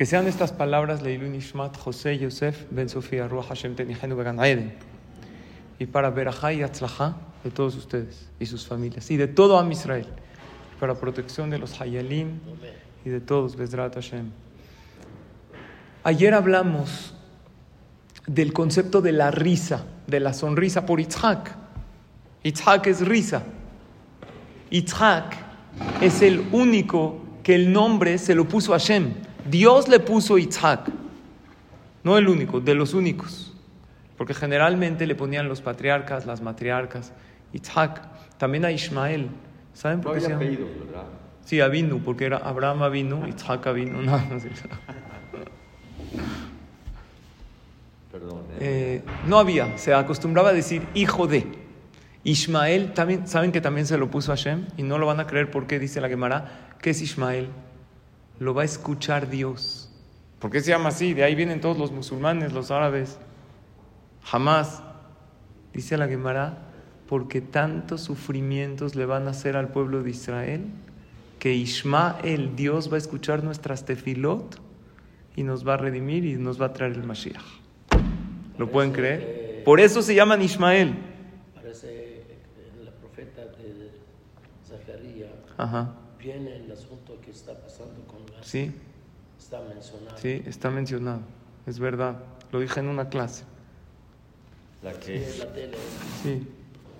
Que sean estas palabras Leilun Ishmat José Yosef Ben Sofía Ruach Hashem Tenihenu Began Eden. Y para Berajá y Atzlajá de todos ustedes y sus familias y de todo Am Israel. Para protección de los Hayalim y de todos Bezrat Hashem. Ayer hablamos del concepto de la risa, de la sonrisa por Itzhak. Itzhak es risa. Itzhak es el único que el nombre se lo puso a Hashem. Dios le puso Itzhak. No el único, de los únicos. Porque generalmente le ponían los patriarcas, las matriarcas. Itzhak. También a Ismael. ¿Saben por qué se llama? ¿verdad? Sí, Avinu, porque era Abraham Avinu, Itzhak Avinu. No, no sé. Perdón. ¿eh? Eh, no había, se acostumbraba a decir hijo de. Ismael, también, ¿saben que también se lo puso a Hashem? Y no lo van a creer porque dice la Gemara, ¿qué es Ismael? Lo va a escuchar Dios. ¿Por qué se llama así? De ahí vienen todos los musulmanes, los árabes. Jamás. Dice la Gemara, porque tantos sufrimientos le van a hacer al pueblo de Israel, que Ismael, Dios va a escuchar nuestras tefilot y nos va a redimir y nos va a traer el Mashiach. ¿Lo pueden creer? Por eso se llaman Ismael. Parece la profeta de Zacarías Ajá. viene el asunto que está pasando Sí, está mencionado. sí, está mencionado. Es verdad. Lo dije en una clase. La Sí, que la tele. Sí.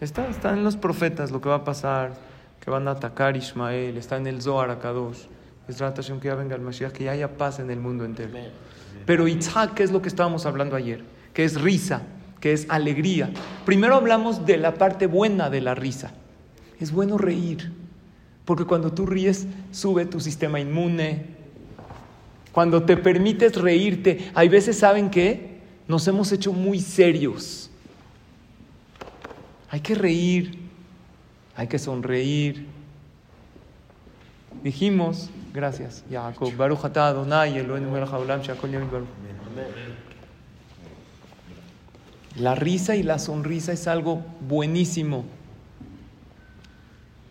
Está, está en los profetas lo que va a pasar, que van a atacar Ismael. Está en el Zohar Akadosh. Es Hashem que ya venga el Mashiach, que ya haya paz en el mundo entero. Pero Itzhak, que es lo que estábamos hablando ayer, que es risa, que es alegría. Primero hablamos de la parte buena de la risa. Es bueno reír, porque cuando tú ríes sube tu sistema inmune. Cuando te permites reírte, hay veces, ¿saben qué? Nos hemos hecho muy serios. Hay que reír, hay que sonreír. Dijimos, gracias, Jacob. La risa y la sonrisa es algo buenísimo.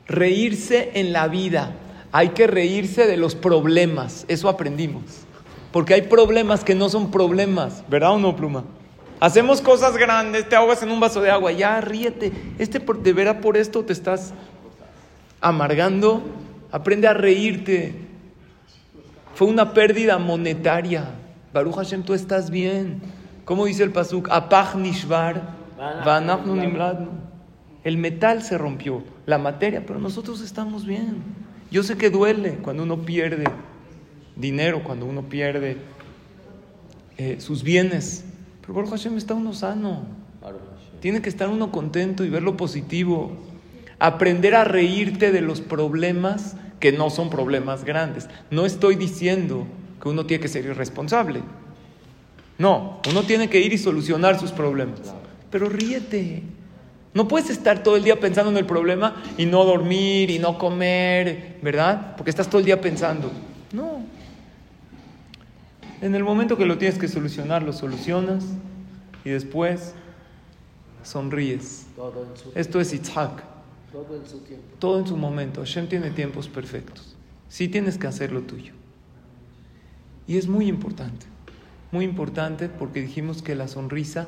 Reírse en la vida. Hay que reírse de los problemas. Eso aprendimos. Porque hay problemas que no son problemas. ¿Verdad o no, pluma? Hacemos cosas grandes, te ahogas en un vaso de agua. Ya, ríete. Este por- de veras por esto te estás amargando. Aprende a reírte. Fue una pérdida monetaria. Baruch Hashem, tú estás bien. ¿Cómo dice el pasuk? Apach nishvar. El metal se rompió, la materia, pero nosotros estamos bien. Yo sé que duele cuando uno pierde dinero, cuando uno pierde eh, sus bienes. Pero Baruch Hashem está uno sano. Tiene que estar uno contento y ver lo positivo. Aprender a reírte de los problemas que no son problemas grandes. No estoy diciendo que uno tiene que ser irresponsable. No, uno tiene que ir y solucionar sus problemas. Pero ríete. No puedes estar todo el día pensando en el problema y no dormir y no comer, ¿verdad? Porque estás todo el día pensando. No. En el momento que lo tienes que solucionar, lo solucionas y después sonríes. Todo en su, Esto es Itzhak. todo en su tiempo. Todo en su momento. Hashem tiene tiempos perfectos. Sí tienes que hacer lo tuyo. Y es muy importante. Muy importante porque dijimos que la sonrisa,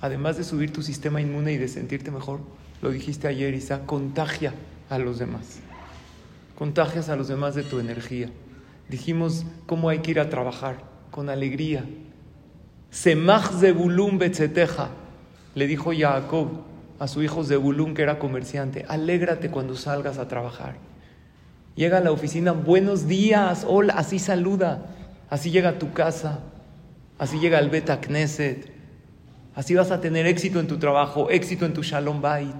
además de subir tu sistema inmune y de sentirte mejor, lo dijiste ayer, Isa, contagia a los demás. Contagias a los demás de tu energía. Dijimos cómo hay que ir a trabajar, con alegría. Semach Zebulun Betzeteja, le dijo Jacob a su hijo Zebulun, que era comerciante, alégrate cuando salgas a trabajar. Llega a la oficina, buenos días, hola, así saluda. Así llega a tu casa, así llega al Beta Knesset. Así vas a tener éxito en tu trabajo, éxito en tu Shalom Bait.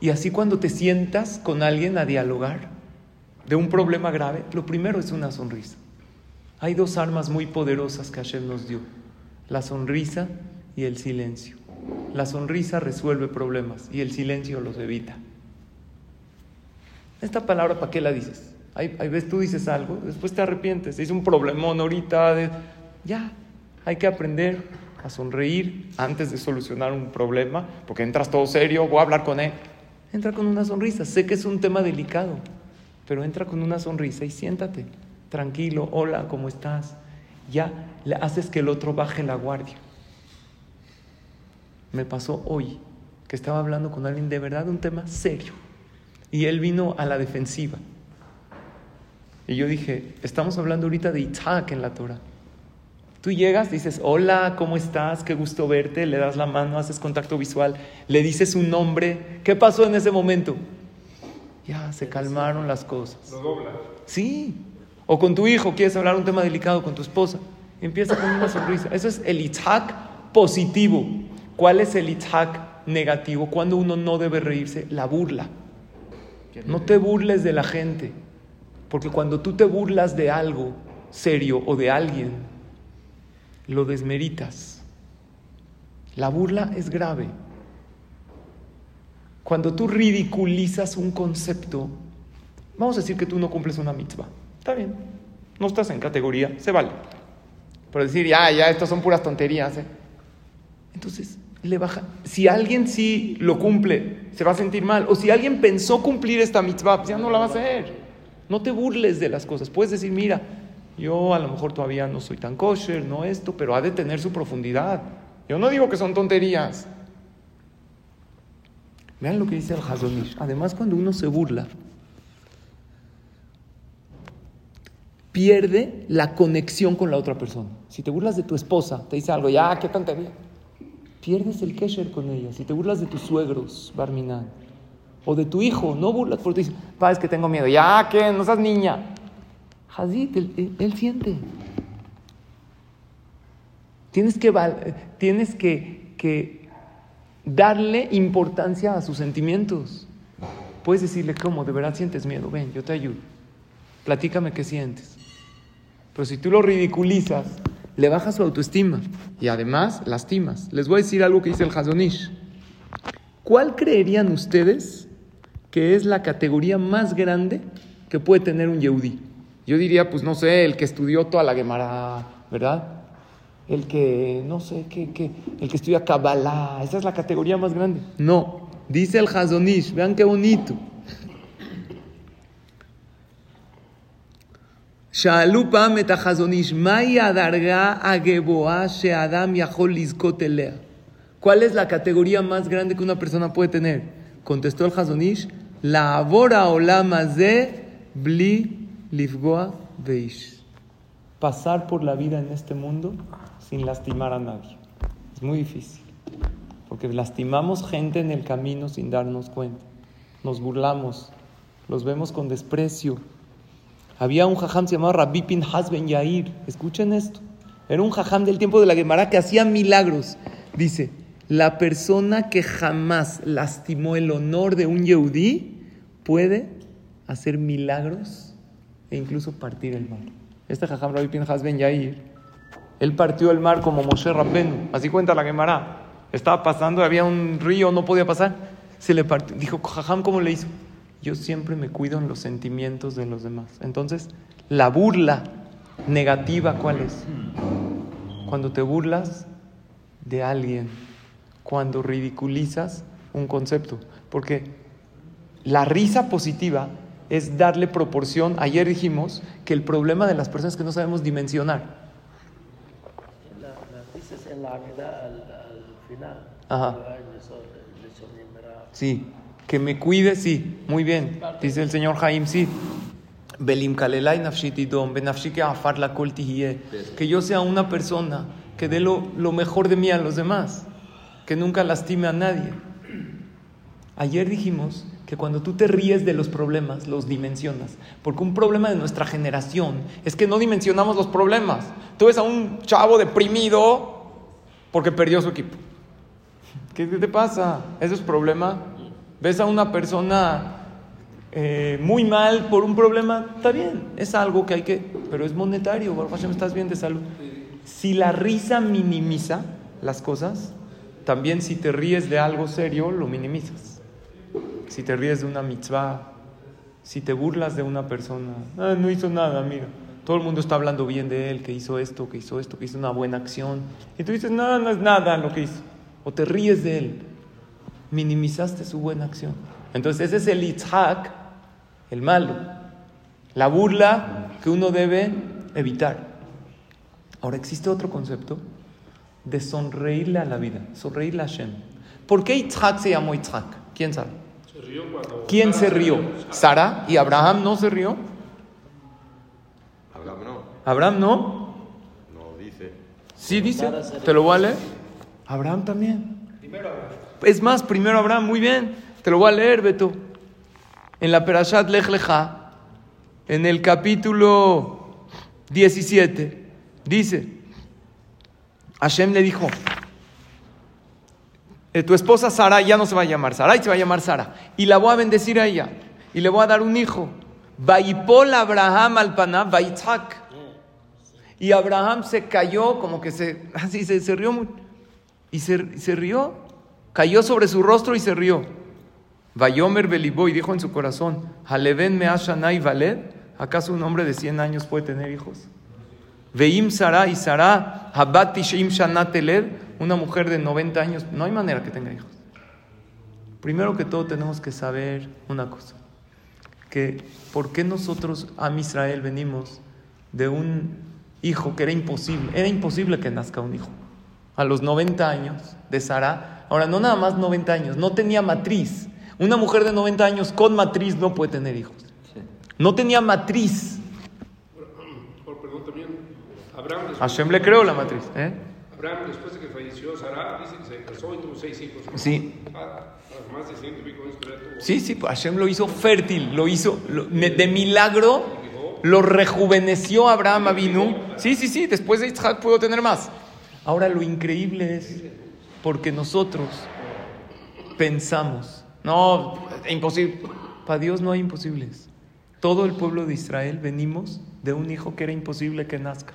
Y así cuando te sientas con alguien a dialogar de un problema grave, lo primero es una sonrisa. Hay dos armas muy poderosas que Hashem nos dio, la sonrisa y el silencio. La sonrisa resuelve problemas y el silencio los evita. Esta palabra, ¿para qué la dices? Hay, hay veces tú dices algo, después te arrepientes, es un problemón ahorita, de- ya, hay que aprender a sonreír antes de solucionar un problema, porque entras todo serio, voy a hablar con él. Entra con una sonrisa, sé que es un tema delicado, pero entra con una sonrisa y siéntate. tranquilo, hola, ¿cómo estás? Ya le haces que el otro baje la guardia. Me pasó hoy que estaba hablando con alguien de verdad un tema serio y él vino a la defensiva. Y yo dije, estamos hablando ahorita de Isaac en la Torah. Tú llegas, dices, hola, ¿cómo estás? Qué gusto verte, le das la mano, haces contacto visual, le dices un nombre. ¿Qué pasó en ese momento? Ya, se calmaron las cosas. Lo dobla. Sí. O con tu hijo, quieres hablar un tema delicado con tu esposa. Empieza con una sonrisa. Eso es el Itzhak positivo. ¿Cuál es el Itzhak negativo? Cuando uno no debe reírse, la burla. No te burles de la gente. Porque cuando tú te burlas de algo serio o de alguien, lo desmeritas. La burla es grave. Cuando tú ridiculizas un concepto, vamos a decir que tú no cumples una mitzvah. Está bien, no estás en categoría, se vale. Pero decir, ya, ya, estas son puras tonterías. ¿eh? Entonces, le baja. Si alguien sí lo cumple, se va a sentir mal. O si alguien pensó cumplir esta mitzvah, pues ya no la va a hacer. No te burles de las cosas. Puedes decir, mira, yo a lo mejor todavía no soy tan kosher, no esto, pero ha de tener su profundidad. Yo no digo que son tonterías. Vean lo que dice el Hazonish. Además, cuando uno se burla, pierde la conexión con la otra persona. Si te burlas de tu esposa, te dice algo, ya, qué tontería. Pierdes el kesher con ella. Si te burlas de tus suegros, Barminan, o de tu hijo, no burlas porque te dice, pa, es que tengo miedo, ya, que no seas niña. Hazit, él, siente. Tienes que, tienes que, darle importancia a sus sentimientos. Puedes decirle, ¿cómo? ¿De verdad sientes miedo? Ven, yo te ayudo. Platícame qué sientes. Pero si tú lo ridiculizas, le bajas su autoestima y además lastimas. Les voy a decir algo que dice el Hazonish. ¿Cuál creerían ustedes que es la categoría más grande que puede tener un Yehudi? Yo diría, pues no sé, el que estudió toda la Gemara, ¿verdad? El que, no sé, que, que, el que estudia Kabbalah, esa es la categoría más grande. No, dice el Hazonish, vean qué bonito. שאלו פעם את החזון איש, מהי הדרגה הגבוהה שאדם יכול לזכות אליה? ¿Cuál es la categoría más grande que una persona puede tener? Contestó el Hazonish, לעבור העולם הזה בלי Livgoa Beish. Pasar por la vida en este mundo sin lastimar a nadie. Es muy difícil. Porque lastimamos gente en el camino sin darnos cuenta. Nos burlamos. Los vemos con desprecio. Había un jajam se llamaba Rabbi Pinhas Yair. Escuchen esto. Era un jajam del tiempo de la Gemara que hacía milagros. Dice, la persona que jamás lastimó el honor de un yehudí puede hacer milagros e incluso partir el mar. Este jajam Rabbi Pinhas Ben Yair, él partió el mar como Moshe Rabbenu. Así cuenta la Gemara. Estaba pasando, había un río, no podía pasar. Se le partió. Dijo, jajam, ¿cómo le hizo? yo siempre me cuido en los sentimientos de los demás. Entonces, la burla negativa, ¿cuál es? Cuando te burlas de alguien, cuando ridiculizas un concepto. Porque la risa positiva es darle proporción. Ayer dijimos que el problema de las personas es que no sabemos dimensionar. La, la risa es en la mitad, al, al final. Ajá. Sí, que me cuide, sí, muy bien. Dice el señor Jaim, sí. Que yo sea una persona que dé lo, lo mejor de mí a los demás, que nunca lastime a nadie. Ayer dijimos que cuando tú te ríes de los problemas, los dimensionas. Porque un problema de nuestra generación es que no dimensionamos los problemas. Tú ves a un chavo deprimido porque perdió su equipo. ¿Qué te pasa? ¿Eso es problema? ¿Ves a una persona eh, muy mal por un problema? Está bien, es algo que hay que... Pero es monetario, Baruch estás bien de salud. Si la risa minimiza las cosas, también si te ríes de algo serio, lo minimizas. Si te ríes de una mitzvah, si te burlas de una persona, "Ah, no hizo nada, mira. Todo el mundo está hablando bien de él, que hizo esto, que hizo esto, que hizo una buena acción. Y tú dices, no, no es nada lo que hizo. O te ríes de él. Minimizaste su buena acción. Entonces ese es el Itzhak, el malo. La burla que uno debe evitar. Ahora existe otro concepto de sonreírle a la vida, sonreírle a Hashem. ¿Por qué Yitzhak se llamó Yitzhak? ¿Quién sabe? ¿Quién se rió? ¿Sara? ¿Y Abraham no se rió? Abraham no, ¿Abraham no? no dice. Sí dice. ¿Te lo voy a leer? Abraham también. Es más, primero Abraham, muy bien. Te lo voy a leer, Beto. En la Perashat Lech Lecha, en el capítulo 17, dice, Hashem le dijo, eh, tu esposa Sara ya no se va a llamar Sara, y se va a llamar Sara. Y la voy a bendecir a ella. Y le voy a dar un hijo. Vaipol Abraham al Vaitzhak. Y Abraham se cayó, como que se, así se, se rió. y se, se rió. Cayó sobre su rostro y se rió. Vayomer Belibó y dijo en su corazón, Haleven me Ashanai Valed, ¿acaso un hombre de 100 años puede tener hijos? Veim Sara y Sara, Habat Tishim Shana Teled, una mujer de 90 años, no hay manera que tenga hijos. Primero que todo tenemos que saber una cosa, que por qué nosotros, a Israel, venimos de un hijo que era imposible, era imposible que nazca un hijo. A los 90 años de Sara, ahora no nada más 90 años, no tenía matriz. Una mujer de 90 años con matriz no puede tener hijos. No tenía matriz. Por perdón también, Abraham después, Hashem le creó la matriz. ¿eh? Abraham, después de que falleció Sara, dice que se casó y tuvo seis hijos. ¿no? Sí. Ah, más de ciento y pico años que ya tuvo. Sí, sí, pues Hashem lo hizo fértil, lo hizo lo- de milagro, lo rejuveneció Abraham Avinu. Sí, sí, sí, después de Isaac pudo tener más. Ahora lo increíble es porque nosotros pensamos, no, imposible. Para Dios no hay imposibles. Todo el pueblo de Israel venimos de un hijo que era imposible que nazca.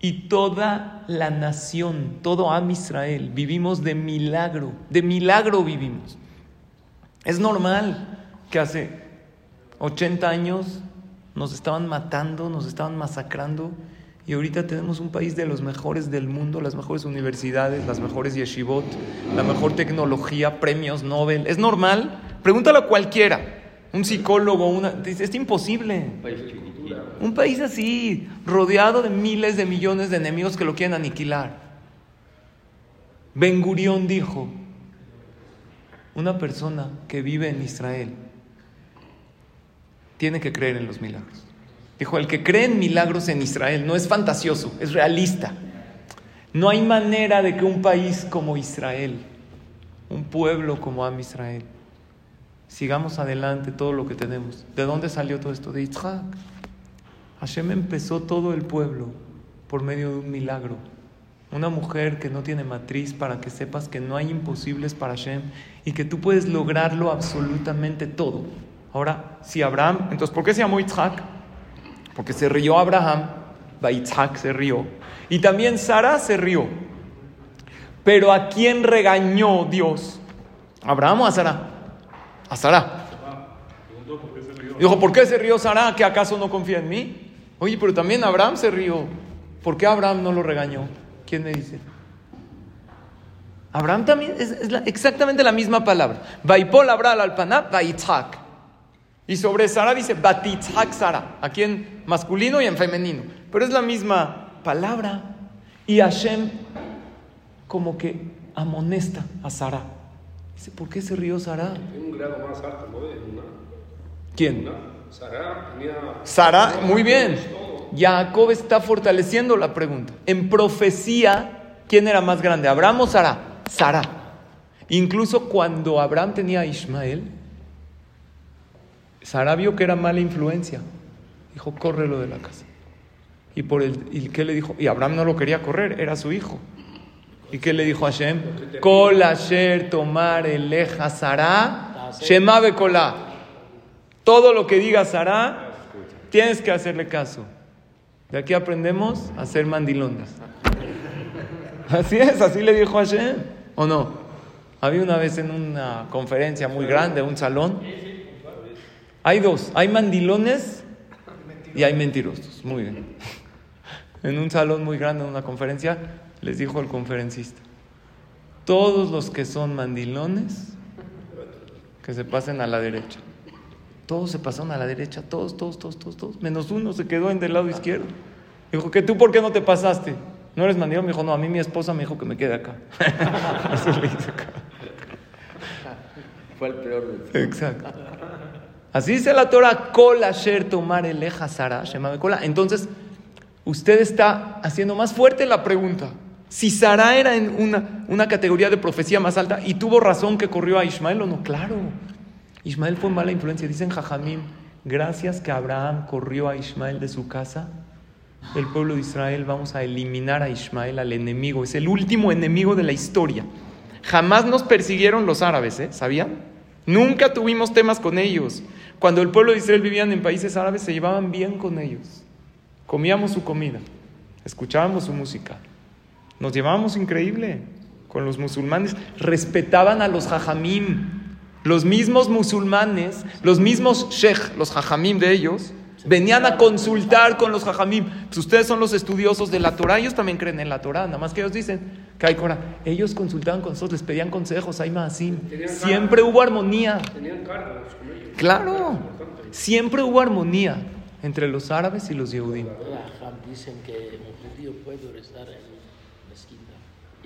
Y toda la nación, todo Am Israel, vivimos de milagro, de milagro vivimos. Es normal que hace 80 años nos estaban matando, nos estaban masacrando y ahorita tenemos un país de los mejores del mundo, las mejores universidades, las mejores yeshivot, la mejor tecnología, premios Nobel. Es normal. Pregúntalo a cualquiera, un psicólogo, una, es imposible. Un país así, rodeado de miles de millones de enemigos que lo quieren aniquilar. Ben Gurión dijo, una persona que vive en Israel tiene que creer en los milagros. Dijo, el que cree en milagros en Israel no es fantasioso, es realista. No hay manera de que un país como Israel, un pueblo como Am Israel, sigamos adelante todo lo que tenemos. ¿De dónde salió todo esto? De Yitzhak. Hashem empezó todo el pueblo por medio de un milagro. Una mujer que no tiene matriz para que sepas que no hay imposibles para Hashem y que tú puedes lograrlo absolutamente todo. Ahora, si Abraham, entonces, ¿por qué se llamó Yitzhak? Porque se rió Abraham, Yitzhak se rió. Y también Sara se rió. Pero ¿a quién regañó Dios? ¿A Abraham o a Sara? A Sara. Dijo, ¿por qué se rió Sara? ¿Que acaso no confía en mí? Oye, pero también Abraham se rió. ¿Por qué Abraham no lo regañó? ¿Quién me dice? Abraham también es, es exactamente la misma palabra. Vaipol Abraham al. Y sobre Sara dice Batitzhak Sara, aquí en masculino y en femenino. Pero es la misma palabra. Y Hashem como que amonesta a Sara. Dice, ¿por qué se rió Sara? Tiene un grado más alto, ¿no? ¿Quién? Sara tenía. Sara, muy bien. Jacob está fortaleciendo la pregunta. En profecía, ¿quién era más grande? ¿Abraham o Sara? Sara. Incluso cuando Abraham tenía a Ismael, Sara vio que era mala influencia. Dijo, córrelo de la casa. ¿Y, por el, ¿Y qué le dijo? Y Abraham no lo quería correr, era su hijo. ¿Y qué le dijo a Hashem? Kol asher tomar eleja Sara, Shema bekolá. Todo lo que diga Sara, tienes que hacerle caso. De aquí aprendemos a ser mandilones. Así es, así le dijo Hashem, ¿o no? Había una vez en una conferencia muy grande, un salón. Hay dos, hay mandilones y hay mentirosos. Muy bien. En un salón muy grande, en una conferencia, les dijo el conferencista, todos los que son mandilones, que se pasen a la derecha. Todos se pasaron a la derecha, todos, todos, todos, todos, todos. Menos uno se quedó en del lado izquierdo. Dijo, ¿que tú por qué no te pasaste? ¿No eres mandilón? Me dijo, no, a mí mi esposa me dijo que me quede acá. Eso le hice acá. Fue el peor de Exacto. Así dice la Torah, Kol asher tomar eleja Sara, Shema Kola. Entonces, usted está haciendo más fuerte la pregunta. Si Sara era en una, una categoría de profecía más alta y tuvo razón que corrió a Ismael o no, claro. Ismael fue mala influencia. Dicen Jajamim, gracias que Abraham corrió a Ismael de su casa, el pueblo de Israel vamos a eliminar a Ismael, al enemigo. Es el último enemigo de la historia. Jamás nos persiguieron los árabes, ¿eh? ¿Sabían? Nunca tuvimos temas con ellos. Cuando el pueblo de Israel vivían en países árabes, se llevaban bien con ellos. Comíamos su comida, escuchábamos su música. Nos llevábamos increíble con los musulmanes. Respetaban a los jajamim. Los mismos musulmanes, los mismos sheikh, los jajamim de ellos, venían a consultar con los jajamim. Pues ustedes son los estudiosos de la Torah, ellos también creen en la Torah, nada más que ellos dicen que hay Torah. Ellos consultaban con nosotros, les pedían consejos, hay más. Siempre hubo armonía. Tenían cargos con ellos. Claro, siempre hubo armonía entre los árabes y los judíos. Raham dicen que un judío puede rezar en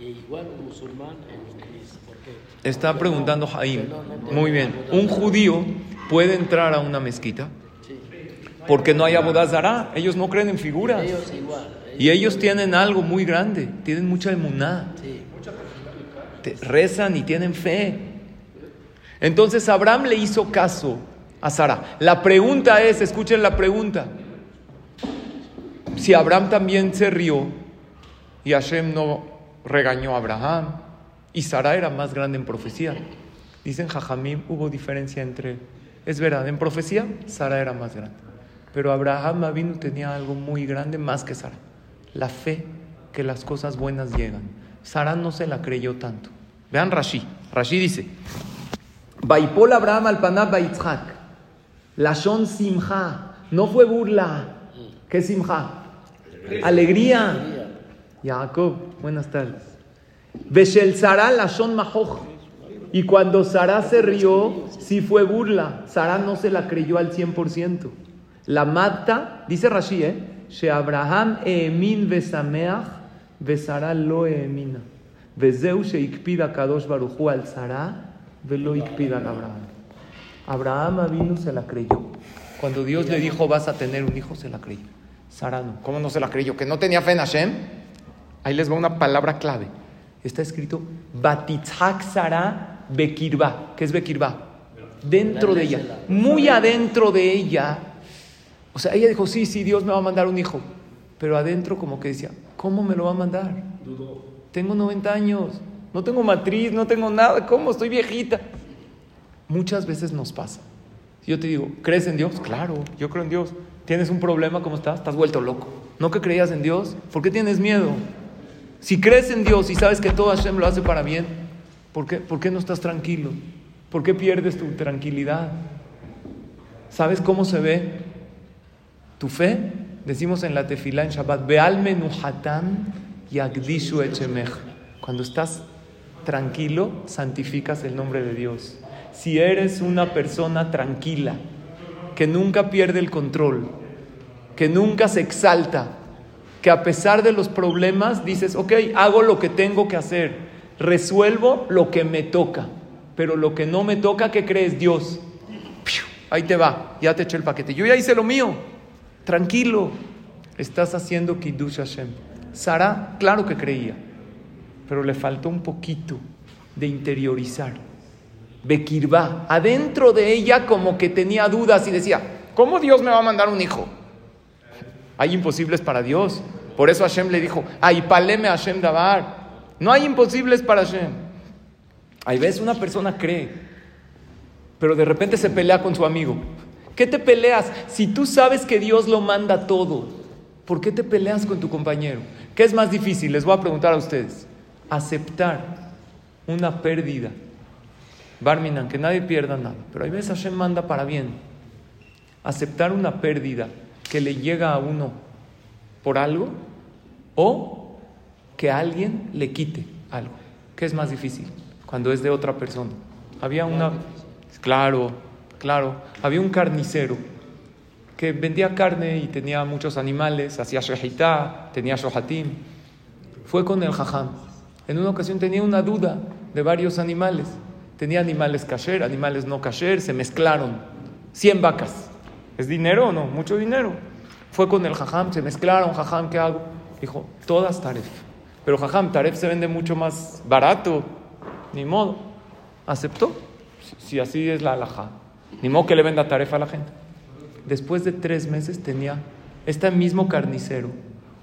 igual un musulmán en iglesia. ¿Por qué? Está preguntando Jaim. Muy bien. Un judío puede entrar a una mezquita porque no hay abodazará. Ellos no creen en figuras. Y ellos tienen algo muy grande. Tienen mucha emuná. Te- rezan y tienen fe. Entonces Abraham le hizo caso a Sara. La pregunta es, escuchen la pregunta. Si Abraham también se rió y Hashem no regañó a Abraham y Sara era más grande en profecía. Dicen Jajamim, hubo diferencia entre... Es verdad, en profecía Sara era más grande. Pero Abraham Avinu tenía algo muy grande más que Sara. La fe que las cosas buenas llegan. Sara no se la creyó tanto. Vean Rashi. Rashi dice, Vaipol Abraham al Panab Baitzhak. Lashon Simha. No fue burla. ¿Qué Simha? Alegría. Jacob, buenas tardes. Beshel Sara Lashon Mahoj. Y cuando Sara se rió, sí fue burla. Sara no se la creyó al 100%. La mata, dice Rashi, ¿eh? She Abraham eemin besameach, besara lo eemina. Vezeu sheikpida kadosh baruchu al Sara, velo ikpida Abraham. Abraham vino se la creyó. Cuando Dios le dijo vas a tener un hijo, se la creyó. Sara no. ¿Cómo no se la creyó? ¿Que no tenía fe en Hashem? Ahí les va una palabra clave. Está escrito Batitzhak Sara Bekirba. ¿Qué es Bekirba? Dentro de ella. Muy adentro de ella. O sea, ella dijo, sí, sí, Dios me va a mandar un hijo. Pero adentro como que decía, ¿cómo me lo va a mandar? Tengo 90 años, no tengo matriz, no tengo nada, ¿cómo? Estoy viejita. Muchas veces nos pasa. Si yo te digo, ¿crees en Dios? Claro, yo creo en Dios. ¿Tienes un problema? ¿Cómo estás? Estás vuelto loco. ¿No que creías en Dios? ¿Por qué tienes miedo? Si crees en Dios y sabes que todo Hashem lo hace para bien, ¿por qué, por qué no estás tranquilo? ¿Por qué pierdes tu tranquilidad? ¿Sabes cómo se ve tu fe? Decimos en la tefilá en Shabbat, Beal menuhatam yagdishu echemech. Cuando estás tranquilo, santificas el nombre de Dios. Si eres una persona tranquila, que nunca pierde el control, que nunca se exalta, que a pesar de los problemas dices, ok, hago lo que tengo que hacer, resuelvo lo que me toca, pero lo que no me toca, ¿qué crees? Dios. Ahí te va, ya te eché el paquete. Yo ya hice lo mío, tranquilo. Estás haciendo Kiddush Hashem. Sara, claro que creía, pero le faltó un poquito de interiorizar. Bekirba, adentro de ella como que tenía dudas y decía, ¿cómo Dios me va a mandar un hijo? Hay imposibles para Dios. Por eso Hashem le dijo, paleme Hashem dabar. No hay imposibles para Hashem. Hay veces una persona cree, pero de repente se pelea con su amigo. ¿Qué te peleas? Si tú sabes que Dios lo manda todo, ¿por qué te peleas con tu compañero? ¿Qué es más difícil? Les voy a preguntar a ustedes. Aceptar una pérdida. Barminan, que nadie pierda nada, pero hay veces Hashem manda para bien. Aceptar una pérdida que le llega a uno por algo o que alguien le quite algo. ¿Qué es más difícil? Cuando es de otra persona. Había una... Claro, Claro, había un carnicero que vendía carne y tenía muchos animales, hacía shehitá, tenía shohatim. Fue con el jajam. En una ocasión tenía una duda de varios animales. Tenía animales kasher, animales no kasher, se mezclaron. 100 vacas. ¿Es dinero o no? Mucho dinero. Fue con el jajam, se mezclaron, jajam, ¿qué hago? Dijo, todas taref. Pero jajam, taref se vende mucho más barato. Ni modo. Aceptó. Si, así es la alajá. Ni modo que le venda taref a la gente. Después de tres meses tenía este mismo carnicero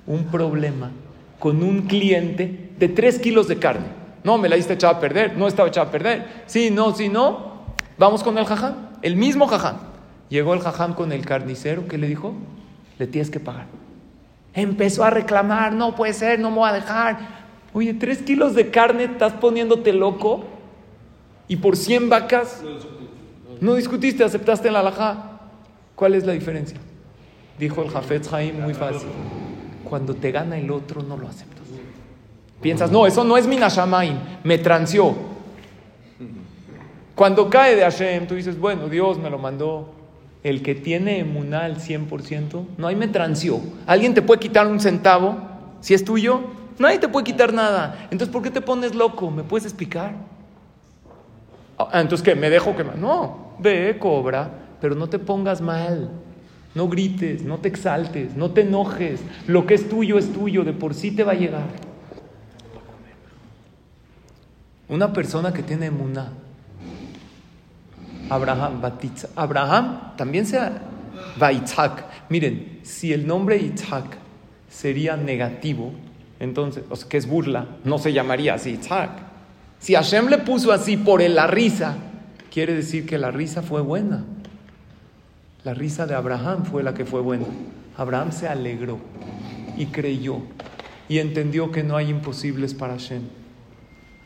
un problema con un cliente de tres kilos de carne. No, me la diste echada a perder, no estaba echada a perder. Sí, no, sí, no. Vamos con el jajam, el mismo jajam. Llegó el jajam con el carnicero que le dijo, le tienes que pagar. Empezó a reclamar, no puede ser, no me voy a dejar. Oye, tres kilos de carne, estás poniéndote loco. Y por 100 vacas, no discutiste, aceptaste la alajá. ¿Cuál es la diferencia? Dijo el Jafetz Haim muy fácil. Cuando te gana el otro, no lo aceptas. Piensas, no, eso no es mi Nashamaim, me transió. Cuando cae de Hashem, tú dices, bueno, Dios me lo mandó. El que tiene emuná al 100%, no hay me transió. ¿Alguien te puede quitar un centavo? Si es tuyo, nadie te puede quitar nada. Entonces, ¿por qué te pones loco? ¿Me puedes explicar? Ah, entonces, ¿qué? ¿Me dejo que No, ve, cobra, pero no te pongas mal. No grites, no te exaltes, no te enojes. Lo que es tuyo es tuyo, de por sí te va a llegar. Una persona que tiene emuná, Abraham, Batitza, Abraham también sea va Miren, si el nombre Itzhak sería negativo, entonces, o sea, que es burla, no se llamaría así Itzhak. Si Hashem le puso así por la risa, quiere decir que la risa fue buena. La risa de Abraham fue la que fue buena. Abraham se alegró y creyó y entendió que no hay imposibles para Hashem.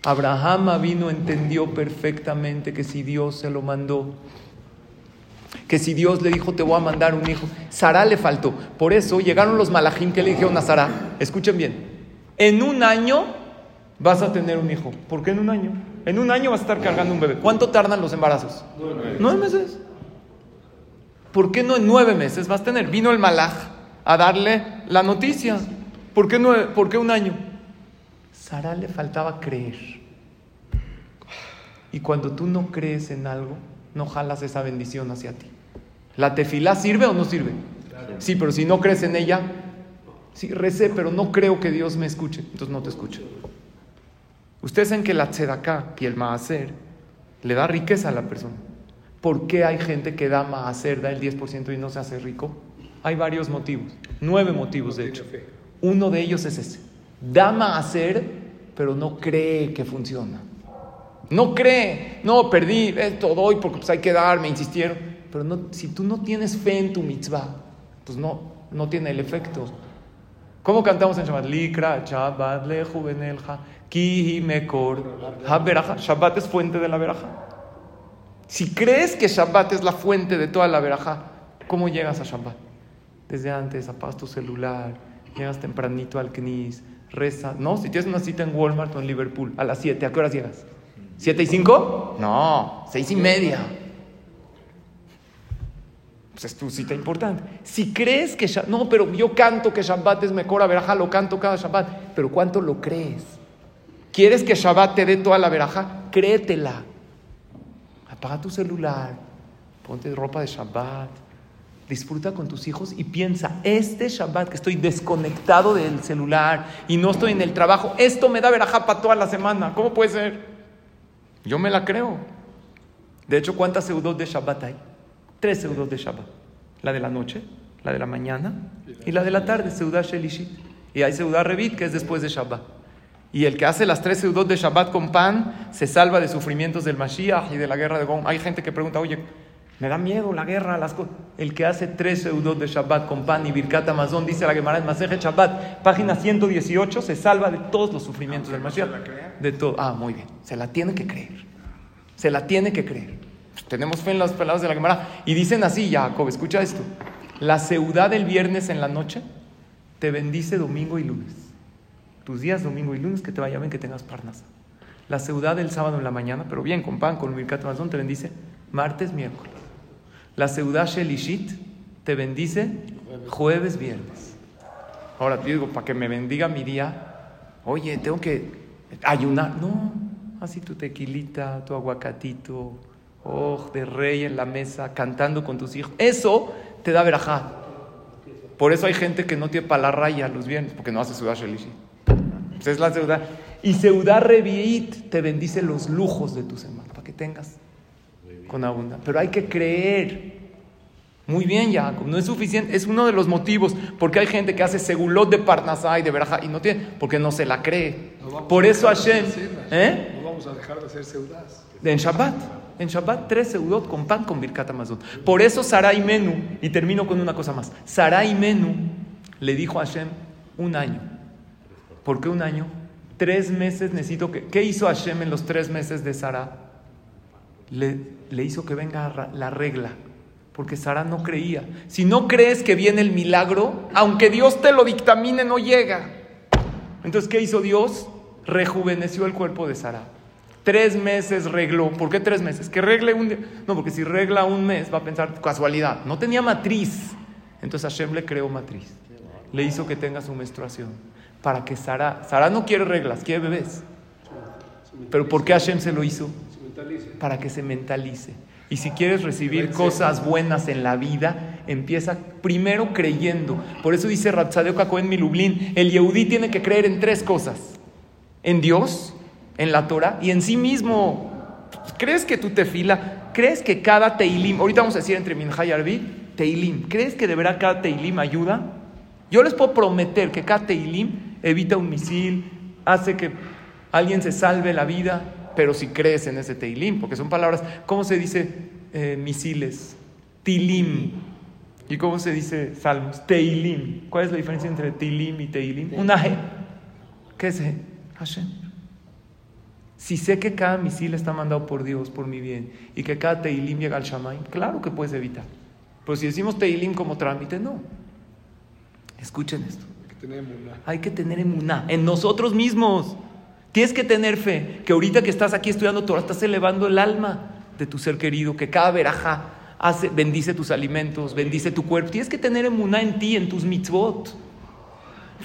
Abraham vino, entendió perfectamente que si Dios se lo mandó, que si Dios le dijo te voy a mandar un hijo, Sara le faltó. Por eso llegaron los malajim que le dijeron a Sara, escuchen bien, en un año vas a tener un hijo. ¿Por qué en un año? En un año vas a estar cargando un bebé. ¿Cuánto tardan los embarazos? Nueve meses. ¿Por qué no en nueve meses vas a tener? Vino el malaj a darle la noticia. ¿Por qué, nueve, ¿Por qué un año? Sara le faltaba creer. Y cuando tú no crees en algo, no jalas esa bendición hacia ti. ¿La tefilá sirve o no sirve? Sí, pero si no crees en ella, sí, recé, pero no creo que Dios me escuche, entonces no te escucho. Ustedes saben que la tzedaká y el maaser le da riqueza a la persona. ¿Por qué hay gente que da maaser, da el 10% y no se hace rico? Hay varios motivos, nueve motivos de hecho. Uno de ellos es ese. Da maaser pero no cree que funciona. No cree, no, perdí, esto doy porque pues hay que dar, me insistieron. Pero no, si tú no tienes fe en tu mitzvah, pues no, no tiene el efecto. ¿Cómo cantamos en Shabbat? Likra, Shabbat, le juvenelja, ki mekor, Shabbat es fuente de la veraja. Si crees que Shabbat es la fuente de toda la veraja, ¿cómo llegas a Shabbat? Desde antes apagas tu celular, llegas tempranito al Knis, reza. No, si tienes una cita en Walmart o en Liverpool a las 7, ¿a qué horas llegas? ¿7 y 5? No, 6 y media. Pues es tu cita importante. Si crees que no, pero yo canto que Shabbat es mejor, a verajá lo canto cada Shabbat, pero ¿cuánto lo crees? ¿Quieres que Shabbat te dé toda la verajá? Créetela. Apaga tu celular, ponte ropa de Shabbat, disfruta con tus hijos y piensa, este Shabbat que estoy desconectado del celular y no estoy en el trabajo, esto me da verajá para toda la semana. ¿Cómo puede ser? Yo me la creo. De hecho, ¿cuántas seudot de Shabbat hay? Tres seudot de Shabbat. La de la noche, la de la mañana y la de la tarde, seudá Shelishit. Y hay seudá Revit, que es después de Shabbat. Y el que hace las tres seudot de Shabbat con pan se salva de sufrimientos del Mashiach y de la guerra de Gom. Hay gente que pregunta, oye, me da miedo la guerra, las cosas. El que hace tres seudot de Shabbat con pan y Birkat Amazon, dice la Gemara en Maseje Shabbat, página 118, se salva de todos los sufrimientos del Mashiach. De todo. Ah, muy bien. Se la tiene que creer. Se la tiene que creer. tenemos fe en las palabras de la Gemara. Y dicen así, Jacob, escucha esto. La seudad del viernes en la noche te bendice domingo y lunes. Tus días domingo y lunes que te vaya bien, que tengas parnasa. La seudad del sábado en la mañana, pero bien, con pan, con Birkat Amazon, te bendice martes, miércoles. La Seudá Shelishit te bendice jueves, viernes. Ahora te digo, para que me bendiga mi día, oye, tengo que ayunar. No, así tu tequilita, tu aguacatito, oh, de rey en la mesa, cantando con tus hijos. Eso te da verajá. Por eso hay gente que no tiene para la raya los viernes, porque no hace Seudá Shelishit. Pues es la Seudá. Y Seudá Reviit te bendice los lujos de tu semana, para que tengas con abundancia. Pero hay que creer. Muy bien, Jacob, no es suficiente, es uno de los motivos, porque hay gente que hace segulot de Parnasá y de Berajá y no tiene, porque no se la cree. No Por eso Hashem. ¿eh? No vamos a dejar de hacer seudas. En Shabbat, en Shabbat tres seudot con pan con Birkat Hamazon. Por eso Sarai Menú, y termino con una cosa más, Sarai Menú le dijo a Hashem un año. ¿Por qué un año? Tres meses necesito que... ¿Qué hizo Hashem en los tres meses de Sara? Le, hizo que venga la regla, porque Sara no creía. Si no crees que viene el milagro, aunque Dios te lo dictamine, no llega. Entonces, ¿qué hizo Dios? Rejuveneció el cuerpo de Sara. Tres meses regló. ¿Por qué tres meses? Que regle un día. No, porque si regla un mes va a pensar casualidad. No tenía matriz. Entonces Hashem le creó matriz. Le hizo que tenga su menstruación. Para que Sara. Sara no quiere reglas, quiere bebés. Pero ¿por qué Hashem se lo hizo? Mentalice. para que se mentalice. Y si quieres recibir cosas buenas en la vida, empieza primero creyendo. Por eso dice Rabzadeo en Milublin, el Yehudí tiene que creer en tres cosas. En Dios, en la Torah y en sí mismo. ¿Crees que tu tefila, crees que cada teilim, ahorita vamos a decir entre Minjá y Arbi, teilim, ¿crees que de verdad cada teilim ayuda? Yo les puedo prometer que cada teilim evita un misil, hace que alguien se salve la vida, pero si crees en ese teilim, porque son palabras, ¿cómo se dice eh, misiles? Tilim. ¿Y cómo se dice salmos? Teilim. ¿Cuál es la diferencia entre tilim y teilim? Una G. ¿Qué es G? Hashem. Si sé que cada misil está mandado por Dios, por mi bien, y que cada teilim llega al Shamaim, claro que puedes evitar. Pero si decimos teilim como trámite, no. Escuchen esto. Que tenemos una. Hay que tener emuná en nosotros mismos. Tienes que tener fe, que ahorita que estás aquí estudiando Torah, estás elevando el alma de tu ser querido, que cada veraja hace, bendice tus alimentos, bendice tu cuerpo. Tienes que tener emuná en ti, en tus mitzvot.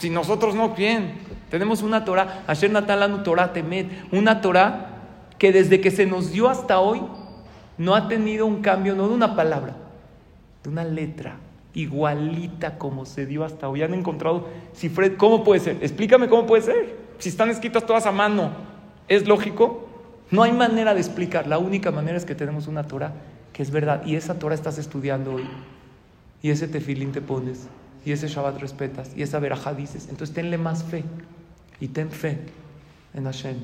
Si nosotros no, ¿quién? Tenemos una Torah, Asher Natalanu Torah Temet, una Torah que desde que se nos dio hasta hoy no ha tenido un cambio, no de una palabra, de una letra, igualita como se dio hasta hoy. Han encontrado, si Fred, ¿cómo puede ser? Explícame cómo puede ser. Si están escritas todas a mano, ¿es lógico? No hay manera de explicar. La única manera es que tenemos una Torah que es verdad. Y esa Torah estás estudiando hoy. Y ese tefilín te pones. Y ese Shabbat respetas. Y esa verajá dices. Entonces tenle más fe. Y ten fe en Hashem.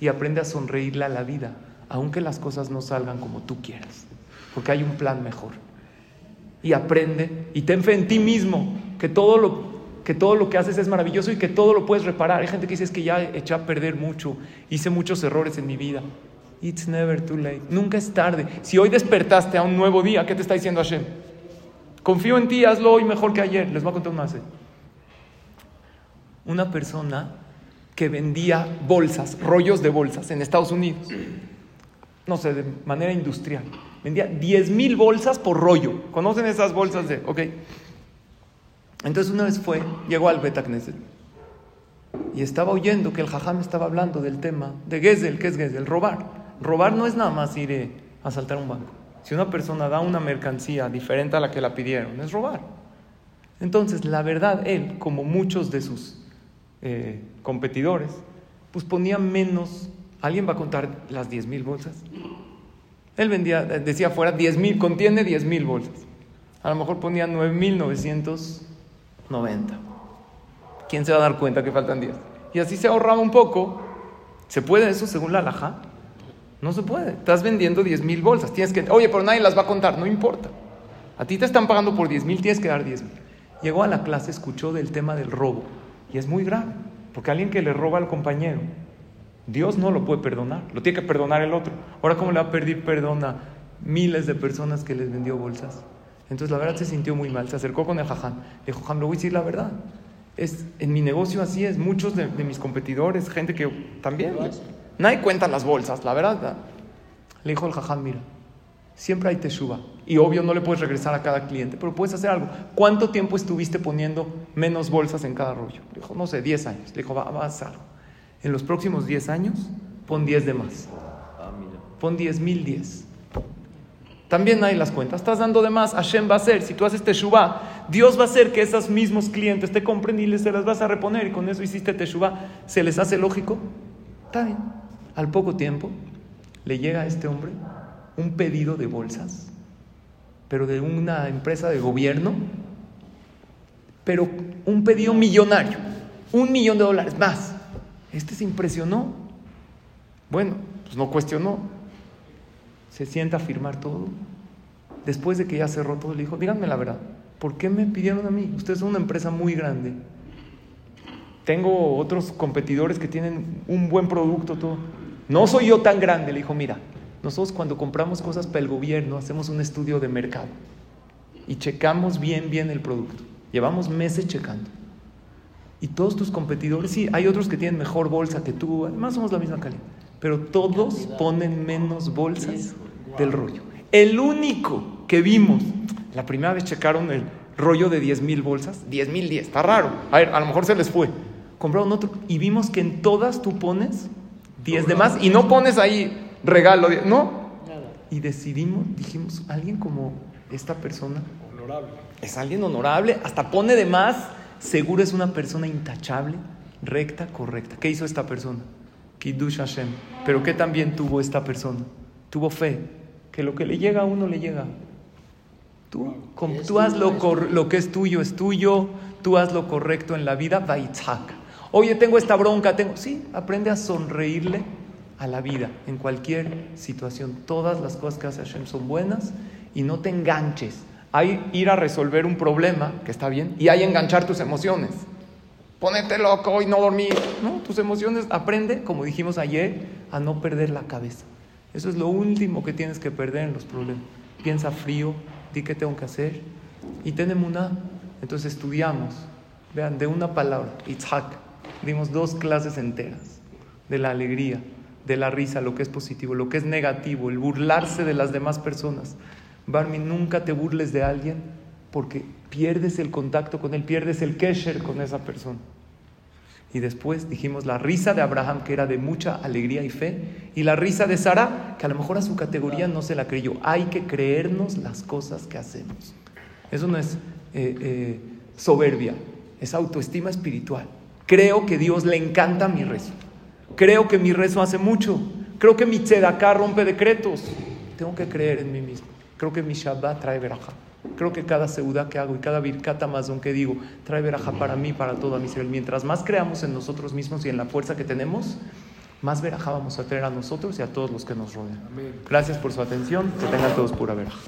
Y aprende a sonreírle a la vida. Aunque las cosas no salgan como tú quieras. Porque hay un plan mejor. Y aprende. Y ten fe en ti mismo. Que todo lo, que todo lo que haces es maravilloso y que todo lo puedes reparar. Hay gente que dice es que ya eché a perder mucho. Hice muchos errores en mi vida. It's never too late. Nunca es tarde. Si hoy despertaste a un nuevo día, ¿qué te está diciendo Hashem? Confío en ti, hazlo hoy mejor que ayer. Les voy a contar más. Una persona que vendía bolsas, rollos de bolsas en Estados Unidos. No sé, de manera industrial. Vendía 10 mil bolsas por rollo. ¿Conocen esas bolsas de.? Ok. Entonces una vez fue, llegó al Beta Knesset y estaba oyendo que el jajam estaba hablando del tema de Gesel. ¿Qué es Gesel? Robar. Robar no es nada más ir eh, a asaltar un banco. Si una persona da una mercancía diferente a la que la pidieron, es robar. Entonces, la verdad, él, como muchos de sus eh, competidores, pues ponía menos. ¿Alguien va a contar las 10 mil bolsas? Él vendía, decía afuera 10 mil, contiene 10 mil bolsas. A lo mejor ponía 9.990. ¿Quién se va a dar cuenta que faltan 10? Y así se ahorraba un poco. ¿Se puede eso según la alhaja? No se puede. Estás vendiendo 10 mil bolsas. Tienes que, oye, pero nadie las va a contar. No importa. A ti te están pagando por 10 mil, tienes que dar 10 mil. Llegó a la clase, escuchó del tema del robo. Y es muy grave. Porque alguien que le roba al compañero, Dios no lo puede perdonar. Lo tiene que perdonar el otro. Ahora, ¿cómo le va a pedir perdón a miles de personas que les vendió bolsas? Entonces, la verdad se sintió muy mal. Se acercó con el jaján. Le dijo, Jajam, le voy a decir la verdad. Es, en mi negocio así es. Muchos de, de mis competidores, gente que también. Nadie cuenta las bolsas, la verdad. Le dijo el jaján, mira, siempre hay teshuva. Y obvio no le puedes regresar a cada cliente, pero puedes hacer algo. ¿Cuánto tiempo estuviste poniendo menos bolsas en cada rollo? Le dijo, no sé, 10 años. Le dijo, va, va a hacer algo. En los próximos 10 años, pon 10 de más. Ah. Pon 10 mil 10. También hay las cuentas. Estás dando de más. Hashem va a hacer. Si tú haces Teshuvah, Dios va a hacer que esos mismos clientes te compren y les, se las vas a reponer. Y con eso hiciste Teshuvah. ¿Se les hace lógico? Está bien. Al poco tiempo le llega a este hombre un pedido de bolsas, pero de una empresa de gobierno, pero un pedido millonario, un millón de dólares más. Este se impresionó. Bueno, pues no cuestionó. Se sienta a firmar todo. Después de que ya cerró todo, le dijo, díganme la verdad, ¿por qué me pidieron a mí? Ustedes son una empresa muy grande. Tengo otros competidores que tienen un buen producto, todo. No soy yo tan grande. Le dijo, mira, nosotros cuando compramos cosas para el gobierno hacemos un estudio de mercado y checamos bien, bien el producto. Llevamos meses checando. Y todos tus competidores, sí, hay otros que tienen mejor bolsa que tú, además somos la misma calidad, pero todos ponen menos bolsas del rollo. El único que vimos, la primera vez checaron el rollo de 10 mil bolsas, 10 mil 10, está raro. A ver, a lo mejor se les fue. Compraron otro y vimos que en todas tú pones 10 de más y no pones ahí regalo, no. Nada. Y decidimos, dijimos, alguien como esta persona Honorable. es alguien honorable, hasta pone de más, seguro es una persona intachable, recta, correcta. ¿Qué hizo esta persona? Kiddush Hashem. Pero ¿qué también tuvo esta persona? Tuvo fe, que lo que le llega a uno le llega. Tú, tú haz lo, lo que es tuyo, es tuyo, tú haz lo correcto en la vida, Baitzak. Oye, tengo esta bronca, tengo... Sí, aprende a sonreírle a la vida, en cualquier situación. Todas las cosas que hace Hashem son buenas y no te enganches. Hay ir a resolver un problema, que está bien, y hay enganchar tus emociones. Ponete loco y no dormir. Tus emociones, aprende, como dijimos ayer, a no perder la cabeza. Eso es lo último que tienes que perder en los problemas. Piensa frío, di qué tengo que hacer y tenemos una. Entonces estudiamos, vean, de una palabra, Itzhak, dimos dos clases enteras de la alegría, de la risa, lo que es positivo, lo que es negativo, el burlarse de las demás personas. Barmi, nunca te burles de alguien porque pierdes el contacto con él, pierdes el kesher con esa persona. Y después dijimos la risa de Abraham, que era de mucha alegría y fe, y la risa de Sara, que a lo mejor a su categoría no se la creyó. Hay que creernos las cosas que hacemos. Eso no es eh, eh, soberbia, es autoestima espiritual. Creo que Dios le encanta mi rezo. Creo que mi rezo hace mucho. Creo que mi tzedaká rompe decretos. Tengo que creer en mí mismo. Creo que mi Shabbat trae verajá. Creo que cada seudá que hago y cada birkat amazon que digo trae verajá para mí, para toda mi ser. Mientras más creamos en nosotros mismos y en la fuerza que tenemos, más verajá vamos a traer a nosotros y a todos los que nos rodean. Gracias por su atención. Que tengan todos pura verajá.